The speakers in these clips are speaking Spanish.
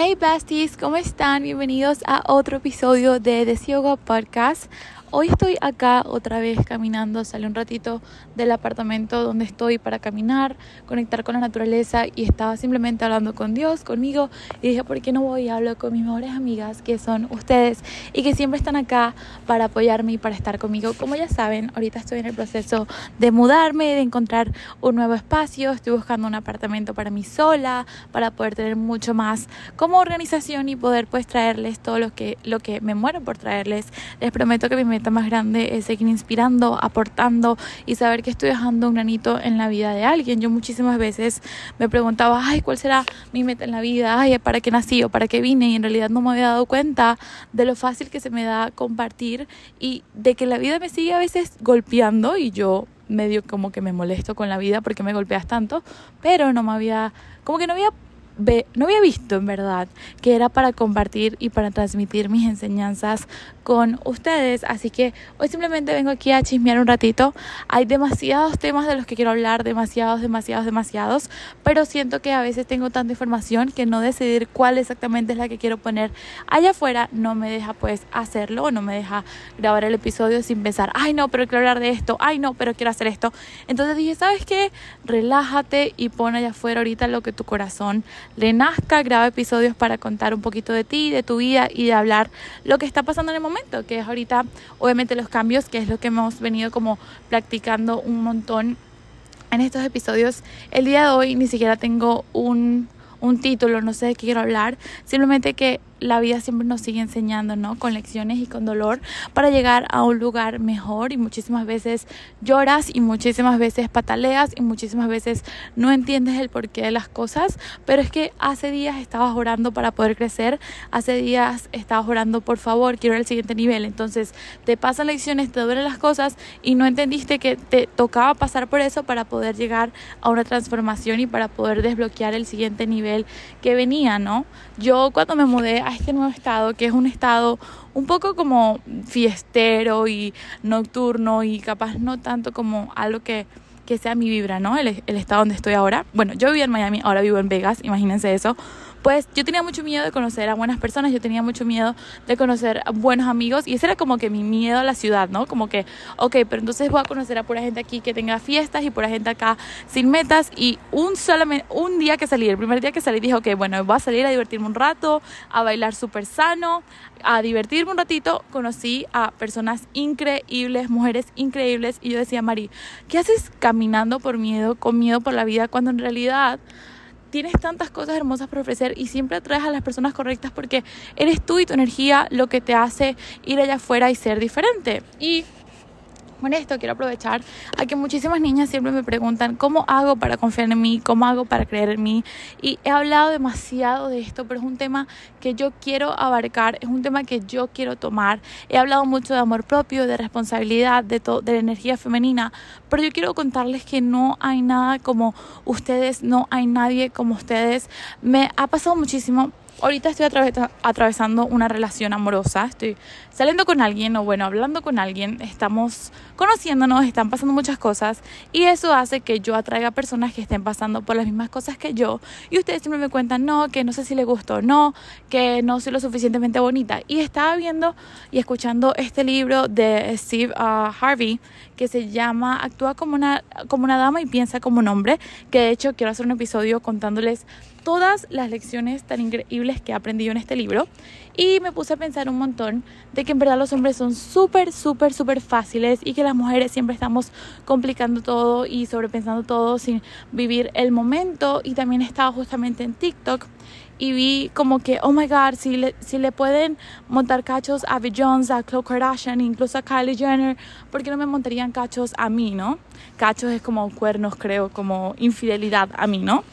Hey besties, ¿cómo están? Bienvenidos a otro episodio de The Yoga Podcast. Hoy estoy acá otra vez caminando, salí un ratito del apartamento donde estoy para caminar, conectar con la naturaleza y estaba simplemente hablando con Dios, conmigo y dije, ¿por qué no voy hablo con mis mejores amigas que son ustedes y que siempre están acá para apoyarme y para estar conmigo? Como ya saben, ahorita estoy en el proceso de mudarme, de encontrar un nuevo espacio, estoy buscando un apartamento para mí sola, para poder tener mucho más como organización y poder pues traerles todo lo que, lo que me muero por traerles. Les prometo que mi más grande es seguir inspirando, aportando y saber que estoy dejando un granito en la vida de alguien. Yo muchísimas veces me preguntaba, ay, ¿cuál será mi meta en la vida? Ay, ¿para qué nací o para qué vine? Y en realidad no me había dado cuenta de lo fácil que se me da compartir y de que la vida me sigue a veces golpeando y yo medio como que me molesto con la vida porque me golpeas tanto, pero no me había, como que no había no había visto en verdad que era para compartir y para transmitir mis enseñanzas con ustedes. Así que hoy simplemente vengo aquí a chismear un ratito. Hay demasiados temas de los que quiero hablar, demasiados, demasiados, demasiados. Pero siento que a veces tengo tanta información que no decidir cuál exactamente es la que quiero poner allá afuera no me deja pues hacerlo no me deja grabar el episodio sin pensar, ay no, pero quiero hablar de esto, ay no, pero quiero hacer esto. Entonces dije, ¿sabes qué? Relájate y pon allá afuera ahorita lo que tu corazón le nazca, graba episodios para contar un poquito de ti, de tu vida y de hablar lo que está pasando en el momento que es ahorita obviamente los cambios, que es lo que hemos venido como practicando un montón en estos episodios. El día de hoy ni siquiera tengo un, un título, no sé de qué quiero hablar, simplemente que la vida siempre nos sigue enseñando, ¿no? Con lecciones y con dolor para llegar a un lugar mejor y muchísimas veces lloras y muchísimas veces pataleas y muchísimas veces no entiendes el porqué de las cosas, pero es que hace días estabas orando para poder crecer, hace días estabas orando, por favor, quiero ir al siguiente nivel, entonces te pasan lecciones, te duelen las cosas y no entendiste que te tocaba pasar por eso para poder llegar a una transformación y para poder desbloquear el siguiente nivel que venía, ¿no? Yo cuando me mudé a este nuevo estado, que es un estado un poco como fiestero y nocturno y capaz no tanto como algo que, que sea mi vibra, ¿no? El, el estado donde estoy ahora. Bueno, yo vivía en Miami, ahora vivo en Vegas, imagínense eso pues yo tenía mucho miedo de conocer a buenas personas, yo tenía mucho miedo de conocer a buenos amigos y ese era como que mi miedo a la ciudad, ¿no? Como que, ok, pero entonces voy a conocer a pura gente aquí que tenga fiestas y pura gente acá sin metas y un solamente, un día que salí, el primer día que salí dije, ok, bueno, voy a salir a divertirme un rato, a bailar súper sano, a divertirme un ratito, conocí a personas increíbles, mujeres increíbles y yo decía, Mari, ¿qué haces caminando por miedo, con miedo por la vida cuando en realidad tienes tantas cosas hermosas por ofrecer y siempre atraes a las personas correctas porque eres tú y tu energía lo que te hace ir allá afuera y ser diferente. Y con esto quiero aprovechar a que muchísimas niñas siempre me preguntan cómo hago para confiar en mí, cómo hago para creer en mí. Y he hablado demasiado de esto, pero es un tema que yo quiero abarcar, es un tema que yo quiero tomar. He hablado mucho de amor propio, de responsabilidad, de, de la energía femenina, pero yo quiero contarles que no hay nada como ustedes, no hay nadie como ustedes. Me ha pasado muchísimo ahorita estoy atravesando una relación amorosa, estoy saliendo con alguien o bueno, hablando con alguien, estamos conociéndonos, están pasando muchas cosas y eso hace que yo atraiga personas que estén pasando por las mismas cosas que yo y ustedes siempre me cuentan, no, que no sé si le gustó no, que no soy lo suficientemente bonita. Y estaba viendo y escuchando este libro de Steve uh, Harvey que se llama Actúa como una, como una dama y piensa como un hombre, que de hecho quiero hacer un episodio contándoles todas las lecciones tan increíbles que he aprendido en este libro y me puse a pensar un montón de que en verdad los hombres son súper, súper, súper fáciles y que las mujeres siempre estamos complicando todo y sobrepensando todo sin vivir el momento y también estaba justamente en TikTok y vi como que, oh my god, si le, si le pueden montar cachos a Abby Jones, a Khloe Kardashian, incluso a Kylie Jenner, ¿por qué no me montarían cachos a mí, no? Cachos es como cuernos, creo, como infidelidad a mí, ¿no?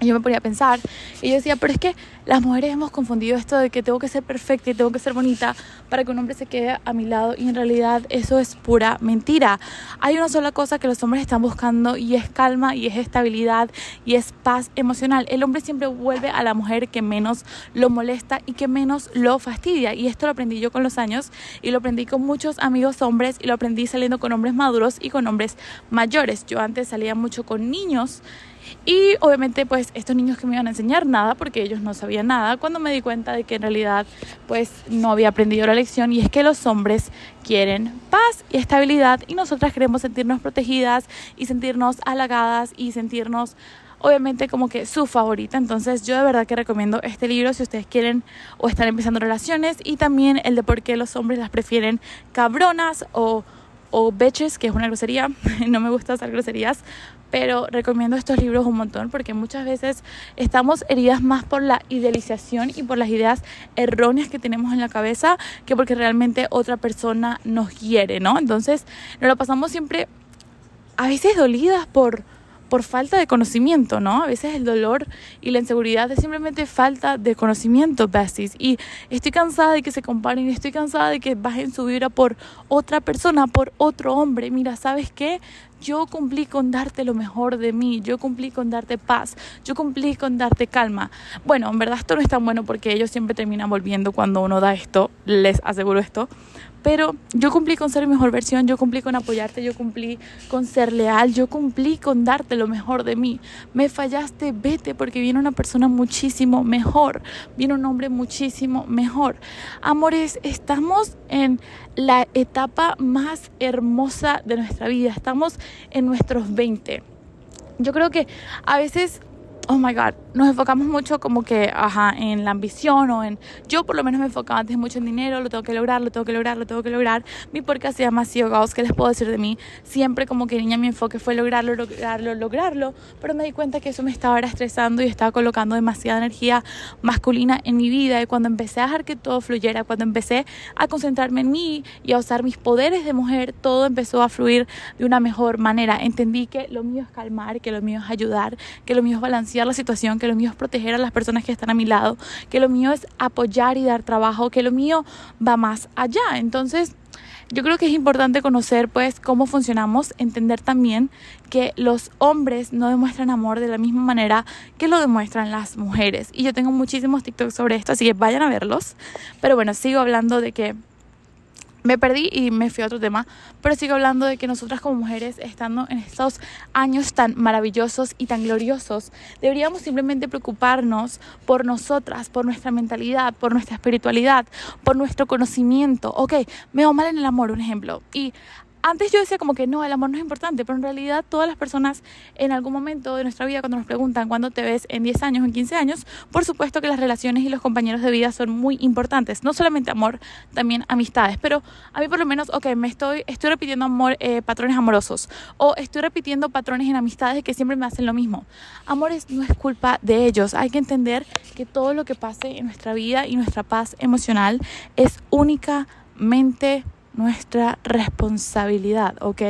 Y yo me ponía a pensar y yo decía, pero es que las mujeres hemos confundido esto de que tengo que ser perfecta y tengo que ser bonita para que un hombre se quede a mi lado y en realidad eso es pura mentira. Hay una sola cosa que los hombres están buscando y es calma y es estabilidad y es paz emocional. El hombre siempre vuelve a la mujer que menos lo molesta y que menos lo fastidia y esto lo aprendí yo con los años y lo aprendí con muchos amigos hombres y lo aprendí saliendo con hombres maduros y con hombres mayores. Yo antes salía mucho con niños Y obviamente pues estos niños que me iban a enseñar nada porque ellos no sabían nada cuando me di cuenta de que en realidad pues no había aprendido la lección y es que los hombres quieren paz y estabilidad y nosotras queremos sentirnos protegidas y sentirnos halagadas y sentirnos obviamente como que su favorita. Entonces yo de verdad que recomiendo este libro si ustedes quieren o están empezando relaciones y también el de por qué los hombres las prefieren cabronas o, o bitches, que es una grosería. no me gusta usar groserías, pero recomiendo estos libros un montón porque muchas veces estamos heridas más por la idealización y por las ideas erróneas que tenemos en la cabeza que porque realmente otra persona nos quiere, ¿no? Entonces nos lo pasamos siempre a veces dolidas por por falta de conocimiento, ¿no? A veces el dolor y la inseguridad es simplemente falta de conocimiento, besties. Y estoy cansada de que se comparen, estoy cansada de que bajen su vibra por otra persona, por otro hombre. Mira, ¿sabes qué? Yo cumplí con darte lo mejor de mí, yo cumplí con darte paz, yo cumplí con darte calma. Bueno, en verdad esto no es tan bueno porque ellos siempre terminan volviendo cuando uno da esto, les aseguro esto. Pero yo cumplí con ser mi mejor versión, yo cumplí con apoyarte, yo cumplí con ser leal, yo cumplí con darte lo mejor de mí. Me fallaste, vete porque viene una persona muchísimo mejor, viene un hombre muchísimo mejor. Amores, estamos en la etapa más hermosa de nuestra vida, estamos en nuestros 20. Yo creo que a veces oh my god, nos enfocamos mucho como que, ajá, en la ambición o en, yo por lo menos me enfocaba antes mucho en dinero, lo tengo que lograr, lo tengo que lograr, lo tengo que lograr. Mi podcast se llama CEO Gauss, ¿qué les puedo decir de mí? Siempre como que niña mi enfoque fue lograrlo, lograrlo, lograrlo, pero me di cuenta que eso me estaba estresando y estaba colocando demasiada energía masculina en mi vida y cuando empecé a dejar que todo fluyera, cuando empecé a concentrarme en mí y a usar mis poderes de mujer, todo empezó a fluir de una mejor manera. Entendí que lo mío es calmar, que lo mío es ayudar, que lo mío es balancear la situación, lo mío es proteger a las personas que están a mi lado, que lo mío es apoyar y dar trabajo, que lo mío va más allá. Entonces, yo creo que es importante conocer pues cómo funcionamos, entender también que los hombres no demuestran amor de la misma manera que lo demuestran las mujeres. Y yo tengo muchísimos TikToks sobre esto, así que vayan a verlos. Pero bueno, sigo hablando de que me perdí y me fui a otro tema, pero sigo hablando de que nosotras como mujeres, estando en estos años tan maravillosos y tan gloriosos, deberíamos simplemente preocuparnos por nosotras, por nuestra mentalidad, por nuestra espiritualidad, por nuestro conocimiento. Ok, me va mal en el amor, un ejemplo, y antes yo decía como que no, el amor no es importante, pero en realidad todas las personas en algún momento de nuestra vida cuando nos preguntan cuándo te ves en 10 años o en 15 años, por supuesto que las relaciones y los compañeros de vida son muy importantes, no solamente amor, también amistades, pero a mí por lo menos, ok, me estoy, estoy repitiendo amor, eh, patrones amorosos o estoy repitiendo patrones en amistades que siempre me hacen lo mismo. Amores no es culpa de ellos, hay que entender que todo lo que pase en nuestra vida y nuestra paz emocional es únicamente nuestra responsabilidad, ¿ok?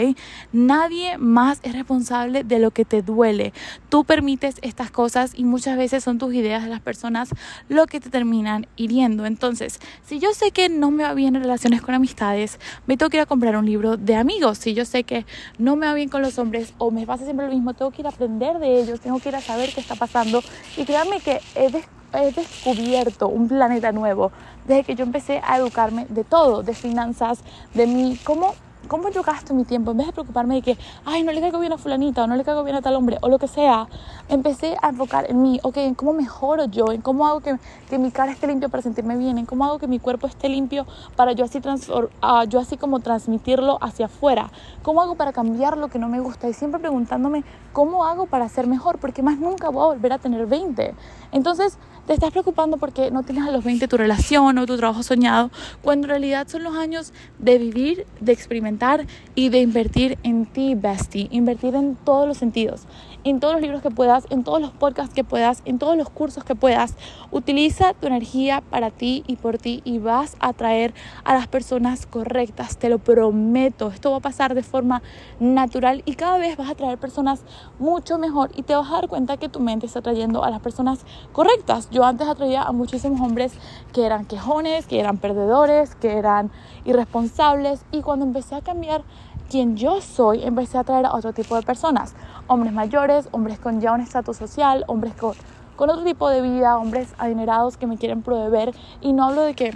Nadie más es responsable de lo que te duele. Tú permites estas cosas y muchas veces son tus ideas de las personas lo que te terminan hiriendo. Entonces, si yo sé que no me va bien en relaciones con amistades, me tengo que ir a comprar un libro de amigos. Si yo sé que no me va bien con los hombres o me pasa siempre lo mismo, tengo que ir a aprender de ellos, tengo que ir a saber qué está pasando. Y créanme que he he descubierto un planeta nuevo desde que yo empecé a educarme de todo, de finanzas, de mí, cómo cómo yo gasto mi tiempo, en vez de preocuparme de que, ay, no le caigo bien a fulanita o no le caigo bien a tal hombre o lo que sea, empecé a enfocar en mí, ok, en cómo mejoro yo, en cómo hago que, que mi cara esté limpia para sentirme bien, en cómo hago que mi cuerpo esté limpio para yo así, uh, yo así como transmitirlo hacia afuera, cómo hago para cambiar lo que no me gusta y siempre preguntándome cómo hago para ser mejor, porque más nunca voy a volver a tener 20. Entonces, te estás preocupando porque no tienes a los 20 tu relación o tu trabajo soñado, cuando en realidad son los años de vivir, de y de invertir en ti, bestie, invertir en todos los sentidos en todos los libros que puedas, en todos los podcasts que puedas, en todos los cursos que puedas. Utiliza tu energía para ti y por ti y vas a atraer a las personas correctas, te lo prometo. Esto va a pasar de forma natural y cada vez vas a atraer personas mucho mejor y te vas a dar cuenta que tu mente está atrayendo a las personas correctas. Yo antes atraía a muchísimos hombres que eran quejones, que eran perdedores, que eran irresponsables y cuando empecé a cambiar quien yo soy, empecé a atraer a otro tipo de personas hombres mayores, hombres con ya un estatus social, hombres con, con otro tipo de vida, hombres adinerados que me quieren proveer. Y no hablo de que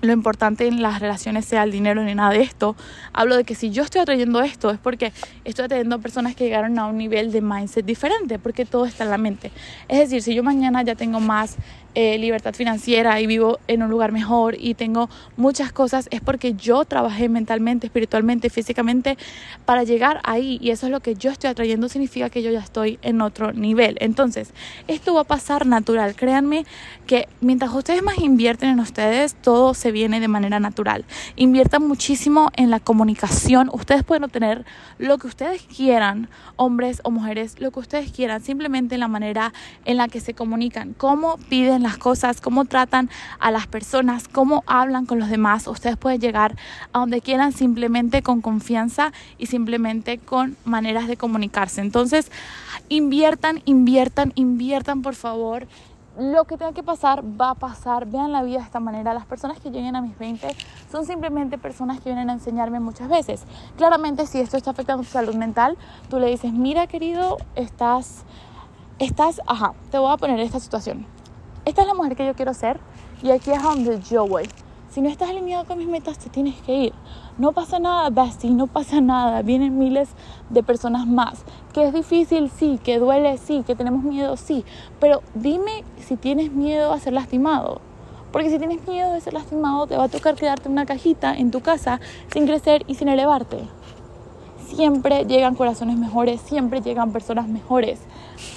lo importante en las relaciones sea el dinero ni nada de esto. Hablo de que si yo estoy atrayendo esto es porque estoy atrayendo personas que llegaron a un nivel de mindset diferente, porque todo está en la mente. Es decir, si yo mañana ya tengo más eh, libertad financiera y vivo en un lugar mejor y tengo muchas cosas, es porque yo trabajé mentalmente, espiritualmente, físicamente para llegar ahí y eso es lo que yo estoy atrayendo, significa que yo ya estoy en otro nivel. Entonces, esto va a pasar natural. Créanme que mientras ustedes más invierten en ustedes, todo se viene de manera natural. Inviertan muchísimo en la comunicación. Ustedes pueden obtener lo que ustedes quieran, hombres o mujeres, lo que ustedes quieran, simplemente en la manera en la que se comunican, cómo piden las cosas, cómo tratan a las personas, cómo hablan con los demás. Ustedes pueden llegar a donde quieran simplemente con confianza y simplemente con maneras de comunicarse. Entonces, inviertan, inviertan, inviertan, por favor lo que tenga que pasar va a pasar. Vean la vida de esta manera. Las personas que lleguen a mis 20 son simplemente personas que vienen a enseñarme muchas veces. Claramente, si esto está afectando tu salud mental, tú le dices, mira querido, estás, estás, ajá, te voy a poner esta situación esta es la mujer que yo quiero ser y aquí es donde yo voy. Si no estás alineado con mis metas, te tienes que ir. No pasa nada, bestie, no pasa nada. Vienen miles de personas más. Que es difícil, sí. Que duele, sí. Que tenemos miedo, sí. Pero dime si tienes miedo a ser lastimado. Porque si tienes miedo de ser lastimado, te va a tocar quedarte en una cajita en tu casa sin crecer y sin elevarte siempre llegan corazones mejores, siempre llegan personas mejores.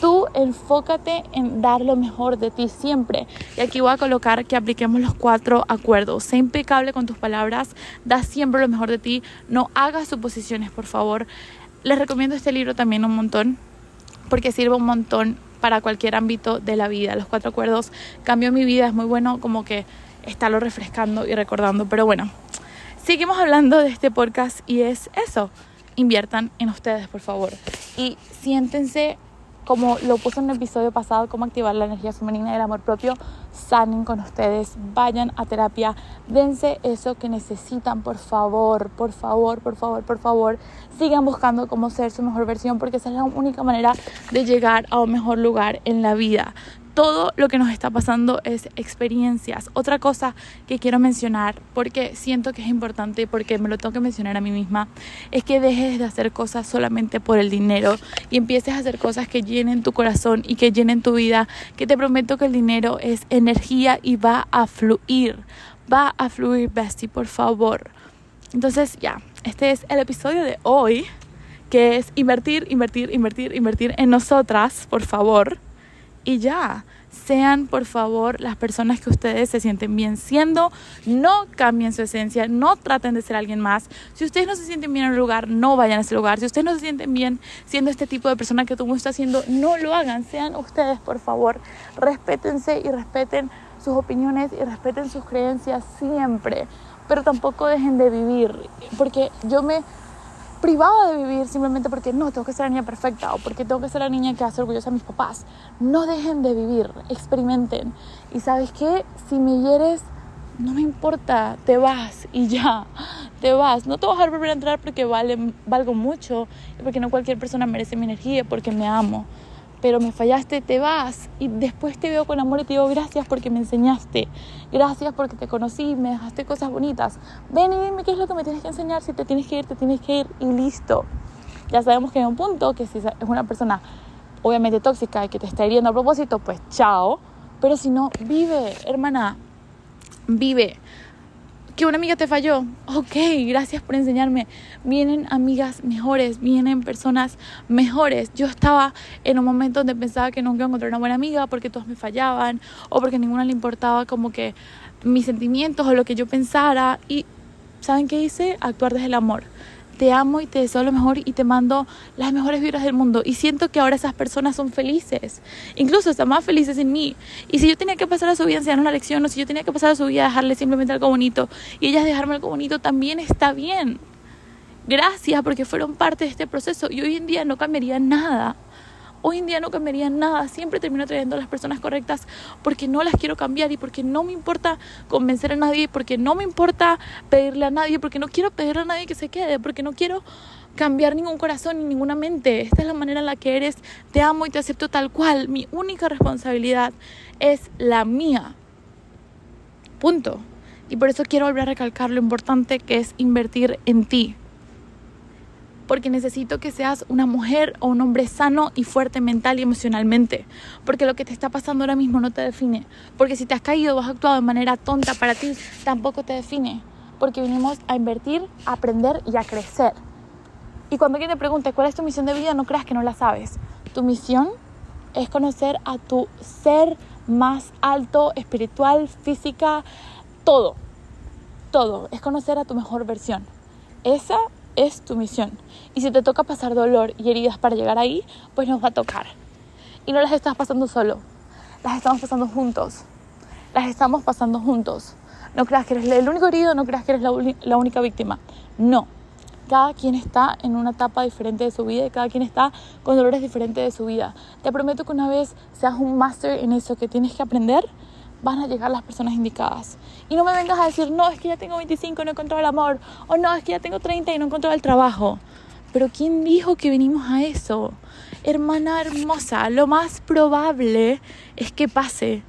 Tú enfócate en dar lo mejor de ti siempre. Y aquí voy a colocar que apliquemos los cuatro acuerdos. Sé impecable con tus palabras, da siempre lo mejor de ti, no hagas suposiciones, por favor. Les recomiendo este libro también un montón, porque sirve un montón para cualquier ámbito de la vida. Los cuatro acuerdos cambió mi vida, es muy bueno como que estarlo refrescando y recordando. Pero bueno, seguimos hablando de este podcast y es eso inviertan en ustedes, por favor. Y siéntense, como lo puse en el episodio pasado, cómo activar la energía femenina y el amor propio, sanen con ustedes, vayan a terapia, dense eso que necesitan, por favor, por favor, por favor, por favor. Sigan buscando cómo ser su mejor versión porque esa es la única manera de llegar a un mejor lugar en la vida todo lo que nos está pasando es experiencias. Otra cosa que quiero mencionar, porque siento que es importante, porque me lo tengo que mencionar a mí misma, es que dejes de hacer cosas solamente por el dinero y empieces a hacer cosas que llenen tu corazón y que llenen tu vida, que te prometo que el dinero es energía y va a fluir. Va a fluir, Bestie, por favor. Entonces, ya, este es el episodio de hoy, que es invertir, invertir, invertir, invertir en nosotras, por favor y ya. Sean por favor las personas que ustedes se sienten bien siendo, no cambien su esencia, no traten de ser alguien más. Si ustedes no se sienten bien en un lugar, no vayan a ese lugar. Si ustedes no se sienten bien siendo este tipo de persona que todo el mundo está haciendo, no lo hagan. Sean ustedes por favor, respétense y respeten sus opiniones y respeten sus creencias siempre. Pero tampoco dejen de vivir, porque yo me privada de vivir simplemente porque no, tengo que ser la niña perfecta o porque tengo que ser la niña que hace orgullosa a mis papás. No dejen de vivir, experimenten. Y sabes qué, si me hieres, no me importa, te vas y ya, te vas. No te vas a volver a entrar porque vale, valgo mucho y porque no cualquier persona merece mi energía, porque me amo pero me fallaste, te vas y después te veo con amor y te digo gracias porque me enseñaste, gracias porque te conocí, me dejaste cosas bonitas. Ven y dime qué es lo que me tienes que enseñar, si te tienes que ir, te tienes que ir y listo. Ya sabemos que hay un punto que si es una persona obviamente tóxica y que te está hiriendo a propósito, pues chao. Pero si no, vive, hermana, vive que una amiga te falló. Ok, gracias por enseñarme. Vienen amigas mejores, vienen personas mejores. Yo estaba en un momento donde pensaba que nunca iba a encontrar una buena amiga porque todos me fallaban o porque ninguna le importaba como que mis sentimientos o lo que yo pensara. Y ¿saben qué hice? Actuar desde el amor te amo y te deseo lo mejor y te mando las mejores vibras del mundo. Y siento que ahora esas personas son felices, incluso están más felices en mí. Y si yo tenía que pasar a su vida enseñar una lección, o si yo tenía que pasar a su vida dejarle simplemente algo bonito y ellas dejarme algo bonito, también está bien. Gracias porque fueron parte de este proceso y hoy en día no cambiaría nada hoy en día no cambiaría nada. Siempre termino trayendo a las personas correctas porque no las quiero cambiar y porque no me importa convencer a nadie, porque no me importa pedirle a nadie, porque no quiero pedirle a nadie que se quede, porque no quiero cambiar ningún corazón ni ninguna mente. Esta es la manera en la que eres. Te amo y te acepto tal cual. Mi única responsabilidad es la mía. Punto. Y por eso quiero volver a recalcar lo importante que es invertir en ti. Porque necesito que seas una mujer o un hombre sano y fuerte mental y emocionalmente. Porque lo que te está pasando ahora mismo no te define. Porque si te has caído o has actuado de manera tonta para ti, tampoco te define. Porque vinimos a invertir, a aprender y a crecer. Y cuando alguien te pregunte cuál es tu misión de vida, no creas que no la sabes. Tu misión es conocer a tu ser más alto, espiritual, física, todo. Todo. Es conocer a tu mejor versión. Esa es tu misión. Y si te toca pasar dolor y heridas para llegar ahí, pues nos va a tocar. Y no las estás pasando solo. Las estamos pasando juntos. Las estamos pasando juntos. No creas que eres el único herido, no creas que eres la, única víctima. No cada quien está en una etapa diferente de su vida y cada quien está con dolores diferentes de su vida. Te prometo que una vez seas un máster en eso que tienes que aprender, van a llegar las personas indicadas. Y no me vengas a decir, no, es que ya tengo 25 y no encontrado el amor, o no, es que ya tengo 30 y no encontrado el trabajo. Pero ¿quién dijo que venimos a eso? Hermana hermosa, lo más probable es que pase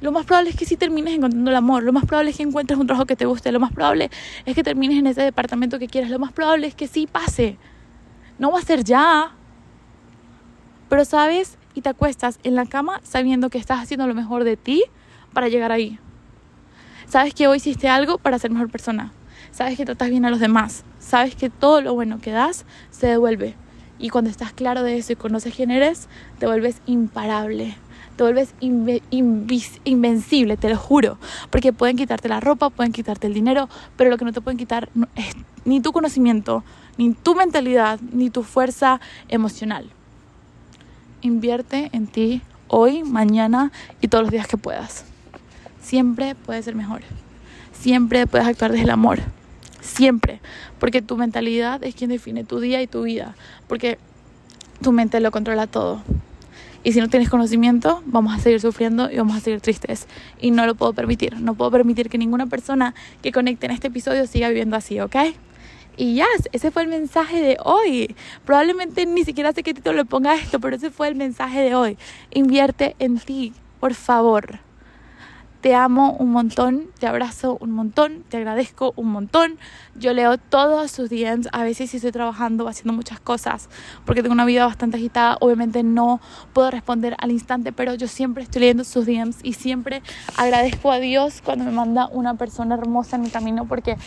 lo más probable es que sí termines encontrando el amor, lo más probable es que encuentres un trabajo que te guste, lo más probable es que termines en ese departamento que quieras, lo más probable es que sí pase. No va a ser ya. Pero sabes y te acuestas en la cama sabiendo que estás haciendo lo mejor de ti para llegar ahí. Sabes que hoy hiciste algo para ser mejor persona. Sabes que tratas bien a los demás. Sabes que todo lo bueno que das se devuelve. Y cuando estás claro de eso y conoces quién eres, te vuelves imparable te vuelves invencible, te lo juro. Porque pueden quitarte la ropa, pueden quitarte el dinero, pero lo que no te pueden quitar es ni tu conocimiento, ni tu mentalidad, ni tu fuerza emocional. Invierte en ti hoy, mañana y todos los días que puedas. Siempre puedes ser mejor. Siempre puedes actuar desde el amor. Siempre. Porque tu mentalidad es quien define tu día y tu vida. Porque tu mente lo controla todo. Y si no tienes conocimiento, vamos a seguir sufriendo y vamos a seguir tristes. Y no lo puedo permitir. No puedo permitir que ninguna persona que conecte en este episodio siga viviendo así, ¿ok? Y ya, ese fue el mensaje de hoy. Probablemente ni siquiera sé qué título le ponga esto, pero ese fue el mensaje de hoy. Invierte en ti, por favor. Te amo un montón, te abrazo un montón, te agradezco un montón. Yo leo todos sus DMs, a veces si estoy trabajando, haciendo muchas cosas, porque tengo una vida bastante agitada, obviamente no puedo responder al instante, pero yo siempre estoy leyendo sus DMs y siempre agradezco a Dios cuando me manda una persona hermosa en mi camino, porque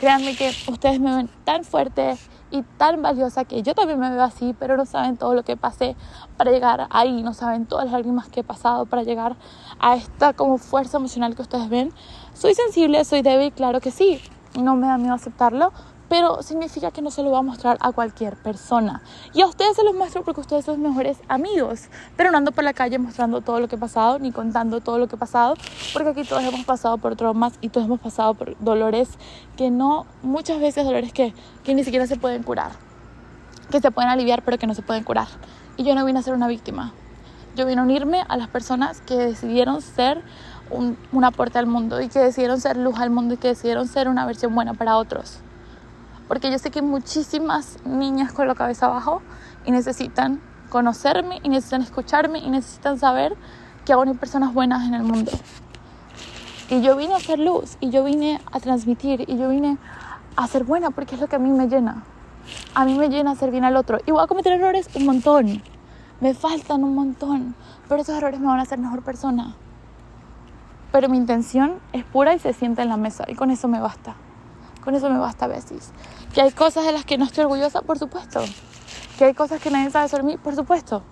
créanme que ustedes me ven tan fuerte y tan valiosa que yo también me veo así, pero no saben todo lo que pasé para llegar ahí, no saben todas las lágrimas que he pasado para llegar a esta como fuerza emocional que ustedes ven. Soy sensible, soy débil, claro que sí, no me da miedo aceptarlo, pero significa que no se lo va a mostrar a cualquier persona. Y a ustedes se los muestro porque ustedes son mejores amigos, pero no ando por la calle mostrando todo lo que he pasado ni contando todo lo que he pasado, porque aquí todos hemos pasado por traumas y todos hemos pasado por dolores que no, muchas veces dolores que, que ni siquiera se pueden curar, que se pueden aliviar pero que no se pueden curar. Y yo no vine a ser una víctima, yo vine a unirme a las personas que decidieron ser un, un aporte al mundo y que decidieron ser luz al mundo y que decidieron ser una versión buena para otros porque yo sé que muchísimas niñas con la cabeza abajo y necesitan conocerme y necesitan escucharme y necesitan saber que aún hay personas buenas en el mundo. Y yo vine a hacer luz y yo vine a transmitir y yo vine a ser buena porque es lo que a mí me llena. A mí me llena hacer bien al otro. Y voy a cometer errores un montón. Me faltan un montón. Pero esos errores me van a hacer mejor persona. Pero mi intención es pura y se sienta en la mesa. Y con eso me basta. Con eso me basta a veces. Que hay cosas de las que no estoy orgullosa, por supuesto. Que hay cosas que nadie sabe sobre mí, por supuesto.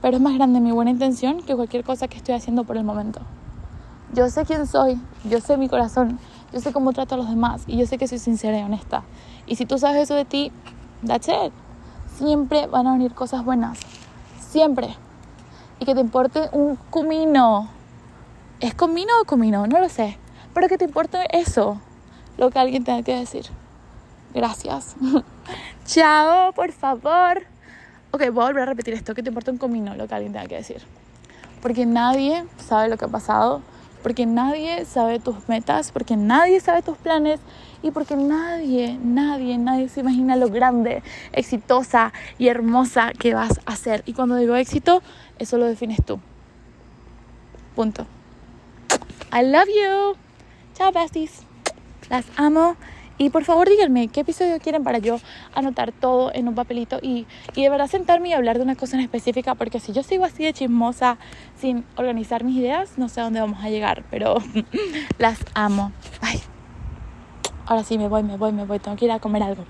Pero es más grande mi buena intención que cualquier cosa que estoy haciendo por el momento. Yo sé quién soy, yo sé mi corazón, yo sé cómo trato a los demás y yo sé que soy sincera y honesta. Y si tú sabes eso de ti, that's it. Siempre van a venir cosas buenas. Siempre. Y que te importe un comino. ¿Es comino o comino? No lo sé. Pero que te importe eso, lo que alguien tenga que decir. Gracias. Chao, por favor. Ok, voy a volver a repetir esto, que te importa un comino lo que alguien tenga que decir. Porque nadie sabe lo que ha pasado, porque nadie sabe tus metas, porque nadie sabe tus planes y porque nadie, nadie, nadie se imagina lo grande, exitosa y hermosa que vas a ser. Y cuando digo éxito, eso lo defines tú. Punto. I love you. Chao, besties. Las amo. Y por favor díganme qué episodio quieren para yo anotar todo en un papelito y, y de verdad sentarme y hablar de una cosa en específica, porque si yo sigo así de chismosa sin organizar mis ideas, no sé a dónde vamos a llegar, pero las amo. Ay. Ahora sí, me voy, me voy, me voy. Tengo que ir a comer algo.